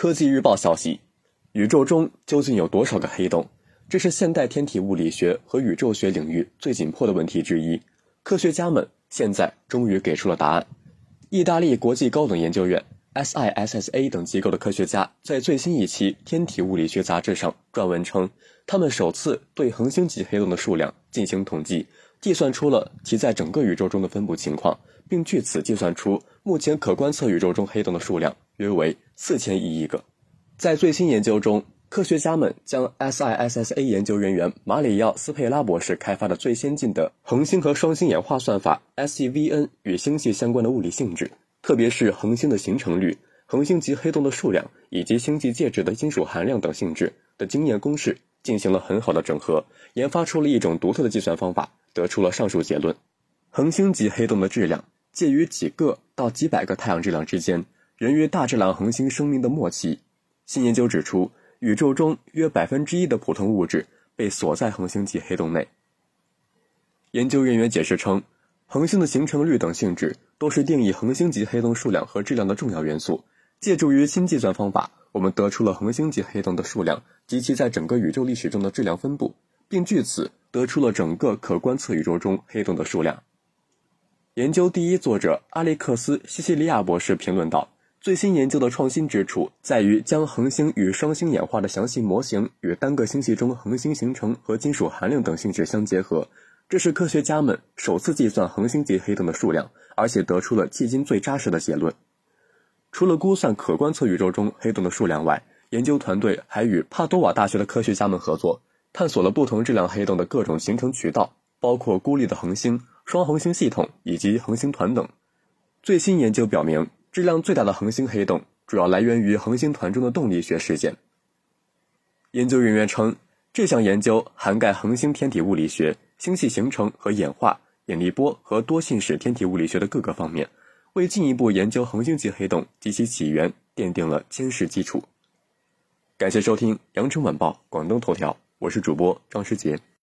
科技日报消息：宇宙中究竟有多少个黑洞？这是现代天体物理学和宇宙学领域最紧迫的问题之一。科学家们现在终于给出了答案。意大利国际高等研究院 （SISSA） 等机构的科学家在最新一期《天体物理学杂志》上撰文称，他们首次对恒星级黑洞的数量进行统计，计算出了其在整个宇宙中的分布情况，并据此计算出目前可观测宇宙中黑洞的数量约为四千亿亿个。在最新研究中，科学家们将 SISSA 研究人员马里奥·斯佩拉博士开发的最先进的恒星和双星演化算法 SEVN 与星系相关的物理性质，特别是恒星的形成率、恒星级黑洞的数量以及星际介质的金属含量等性质的经验公式进行了很好的整合，研发出了一种独特的计算方法，得出了上述结论：恒星级黑洞的质量介于几个到几百个太阳质量之间，源于大质量恒星生命的末期。新研究指出。宇宙中约百分之一的普通物质被锁在恒星级黑洞内。研究人员解释称，恒星的形成率等性质都是定义恒星级黑洞数量和质量的重要元素。借助于新计算方法，我们得出了恒星级黑洞的数量及其在整个宇宙历史中的质量分布，并据此得出了整个可观测宇宙中黑洞的数量。研究第一作者阿历克斯·西西利亚博士评论道。最新研究的创新之处在于将恒星与双星演化的详细模型与单个星系中恒星形成和金属含量等性质相结合。这是科学家们首次计算恒星级黑洞的数量，而且得出了迄今最扎实的结论。除了估算可观测宇宙中黑洞的数量外，研究团队还与帕多瓦大学的科学家们合作，探索了不同质量黑洞的各种形成渠道，包括孤立的恒星、双恒星系统以及恒星团等。最新研究表明。质量最大的恒星黑洞主要来源于恒星团中的动力学事件。研究人员称，这项研究涵盖恒星天体物理学、星系形成和演化、引力波和多信使天体物理学的各个方面，为进一步研究恒星级黑洞及其起源奠定了坚实基础。感谢收听羊城晚报广东头条，我是主播张世杰。